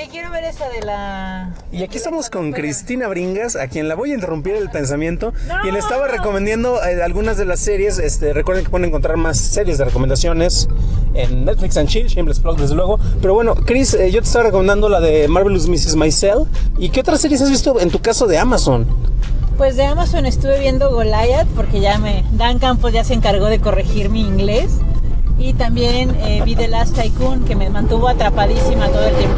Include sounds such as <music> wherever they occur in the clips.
Que quiero ver esa de la... Y aquí estamos con Cristina Bringas, a quien la voy a interrumpir el pensamiento. Y le estaba recomendando eh, algunas de las series. Este, recuerden que pueden encontrar más series de recomendaciones en Netflix and Chill, Shameless Plug, desde luego. Pero bueno, Chris, eh, yo te estaba recomendando la de Marvelous Mrs. Maisel. ¿Y qué otras series has visto en tu caso de Amazon? Pues de Amazon estuve viendo Goliath porque ya me... Dan Campos ya se encargó de corregir mi inglés. Y también eh, vi The Last Tycoon que me mantuvo atrapadísima todo el tiempo.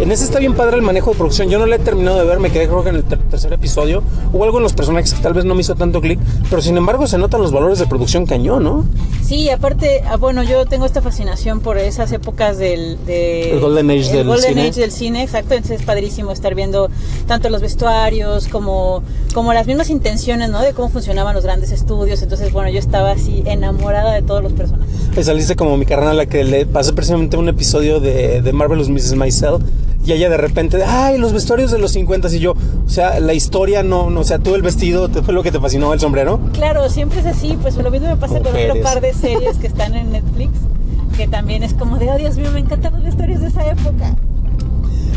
En ese está bien padre el manejo de producción. Yo no la he terminado de ver, me quedé creo que en el ter- tercer episodio. Hubo algo en los personajes que tal vez no me hizo tanto clic, pero sin embargo se notan los valores de producción cañón, ¿no? Sí, aparte, ah, bueno, yo tengo esta fascinación por esas épocas del... de- El Golden Age el del Golden cine. Age del cine, exacto. Entonces es padrísimo estar viendo tanto los vestuarios como, como las mismas intenciones, ¿no? De cómo funcionaban los grandes estudios. Entonces, bueno, yo estaba así enamorada de todos los personajes. Saliste como mi carnal a la que le pasé precisamente un episodio de, de Marvelous Mrs. Maisel y ella de repente, ay, los vestuarios de los 50 y yo, o sea, la historia no, no o sea, tú el vestido, te fue lo que te fascinó, el sombrero. Claro, siempre es así, pues lo mismo me pasa con Mujeres. otro par de series que están en Netflix, que también es como de, oh Dios mío, me encantan los vestuarios de esa época.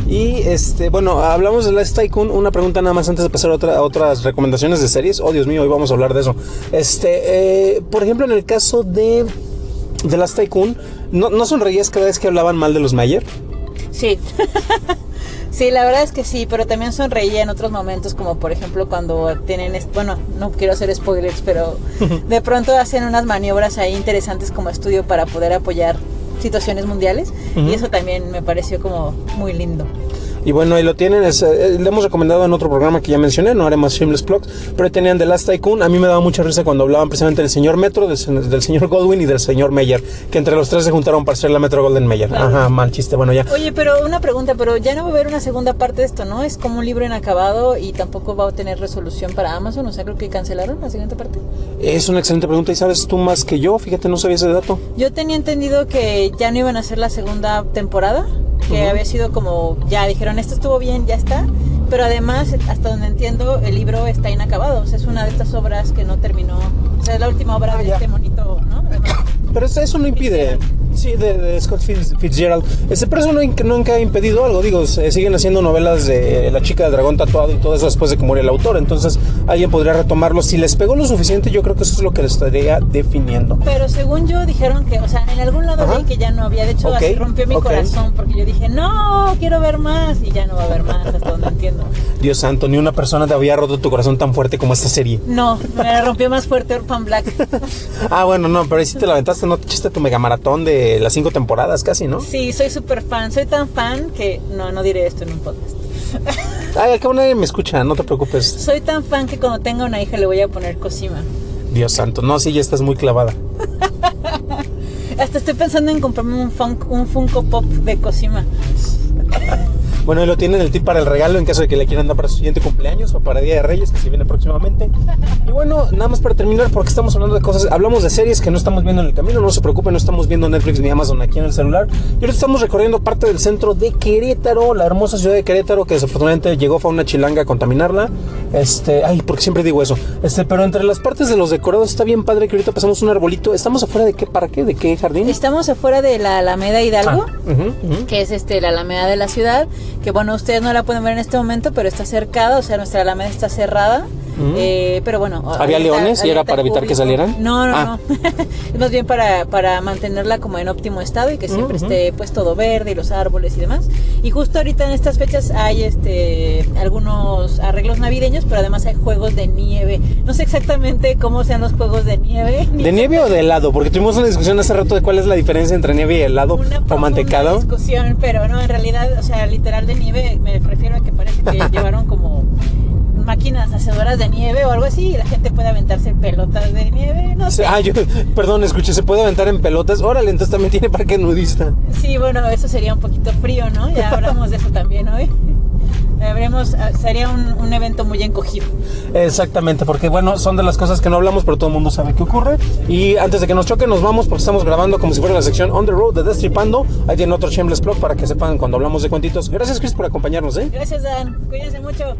Y este, bueno, hablamos de Last Tycoon. Una pregunta nada más antes de pasar a, otra- a otras recomendaciones de series. Oh, Dios mío, hoy vamos a hablar de eso. Este, eh, por ejemplo, en el caso de, de Last Tycoon, ¿no, ¿no sonreías cada vez que hablaban mal de los Mayer? Sí. <laughs> Sí, la verdad es que sí, pero también sonreía en otros momentos, como por ejemplo cuando tienen, bueno, no quiero hacer spoilers, pero <laughs> de pronto hacen unas maniobras ahí interesantes como estudio para poder apoyar situaciones mundiales y eso también me pareció como muy lindo. Y bueno, ahí lo tienen. es, eh, le hemos recomendado en otro programa que ya mencioné, no haremos Shameless Plugs, pero ahí tenían The Last Tycoon. A mí me daba mucha risa cuando hablaban precisamente del señor Metro, del, del señor Goldwyn y del señor Meyer, que entre los tres se juntaron para hacer la Metro Golden Meyer. Claro. Ajá, mal chiste. Bueno, ya. Oye, pero una pregunta, pero ya no va a haber una segunda parte de esto, ¿no? Es como un libro inacabado y tampoco va a tener resolución para Amazon, o sea, creo que cancelaron la siguiente parte. Es una excelente pregunta y sabes tú más que yo. Fíjate, no sabía ese dato. Yo tenía entendido que ya no iban a hacer la segunda temporada, que Ujú. había sido como, ya dijeron, esto estuvo bien, ya está, pero además, hasta donde entiendo, el libro está inacabado, o sea, es una de estas obras que no terminó, o sea, es la última obra Ah, de ya. este monito, ¿no? <coughs> Pero eso- eso no impide. Sí, de, de Scott Fitz- Fitzgerald. Ese, pero eso no, nunca ha impedido algo. Digo, se siguen haciendo novelas de La chica del dragón tatuado y todo eso después de que murió el autor. Entonces, alguien podría retomarlo. Si les pegó lo suficiente, yo creo que eso es lo que les estaría definiendo. Pero según yo dijeron que, o sea, en algún lado leí que ya no había, de hecho así rompió mi corazón, porque yo dije, no, quiero ver más, y ya no va a haber más, hasta donde entiendo. Dios santo, ni una persona te había roto tu corazón tan fuerte como esta serie. No, me rompió más fuerte Orphan Black. <laughs> Ah, bueno, no, pero ahí sí te la aventaste, no te echaste tu mega maratón de las cinco temporadas casi, ¿no? Sí, soy súper fan, soy tan fan que, no, no diré esto en un podcast. <laughs> Ay, al cabo nadie me escucha, no te preocupes. Soy tan fan que cuando tenga una hija le voy a poner Cosima. Dios santo, no, sí, ya estás muy clavada. <laughs> Hasta estoy pensando en comprarme un, funk, un Funko Pop de Cosima. Bueno, ahí lo tienen el tip para el regalo en caso de que le quieran dar para su siguiente cumpleaños o para Día de Reyes, que se viene próximamente. Y bueno, nada más para terminar, porque estamos hablando de cosas, hablamos de series que no estamos viendo en el camino, no se preocupen, no estamos viendo Netflix ni Amazon aquí en el celular. Y ahorita estamos recorriendo parte del centro de Querétaro, la hermosa ciudad de Querétaro, que desafortunadamente llegó fue una chilanga a contaminarla. Este, ay, porque siempre digo eso. Este, pero entre las partes de los decorados está bien padre que ahorita pasamos un arbolito. ¿Estamos afuera de qué parque? ¿De qué jardín? Estamos afuera de la Alameda Hidalgo. Ah, que es este la Alameda de la ciudad, que bueno, ustedes no la pueden ver en este momento, pero está cercada, o sea, nuestra Alameda está cerrada. Mm. eh, pero bueno, ¿Había leones y era para evitar que público. salieran? No, no, Ah. no. <laughs> es más bien para, para mantenerla como en óptimo estado y que siempre Ujú. esté pues todo verde y los árboles y demás. Y justo ahorita en estas fechas hay este algunos arreglos navideños, pero además hay juegos de nieve. No sé exactamente cómo sean los juegos de nieve. ni <laughs> ¿De nieve o de helado? Porque tuvimos una discusión hace rato de cuál es la diferencia entre nieve y helado una o mantecado. discusión, pero no, en realidad, o sea, literal de nieve, me refiero a que parece que <laughs> llevaron como máquinas hacedoras de nieve o algo así y la gente puede aventarse pelotas de nieve, no sé. Ah, yo, perdón, escuché, ¿se puede aventar en pelotas? Órale, entonces también tiene parque nudista. Sí, bueno, eso sería un poquito frío, ¿no? Ya hablamos de eso también hoy. <laughs> Veremos, ah, sería un, un evento muy encogido. Exactamente, porque bueno, son de las cosas que no hablamos, pero todo el mundo sabe que ocurre. Y antes de que nos choque, nos vamos porque estamos grabando como si fuera la sección On the Road de Destripando. Ahí tiene otro Shameless Plug para que sepan cuando hablamos de cuentitos. Gracias, Chris, por acompañarnos, ¿eh? Gracias, Dan. Cuídense mucho.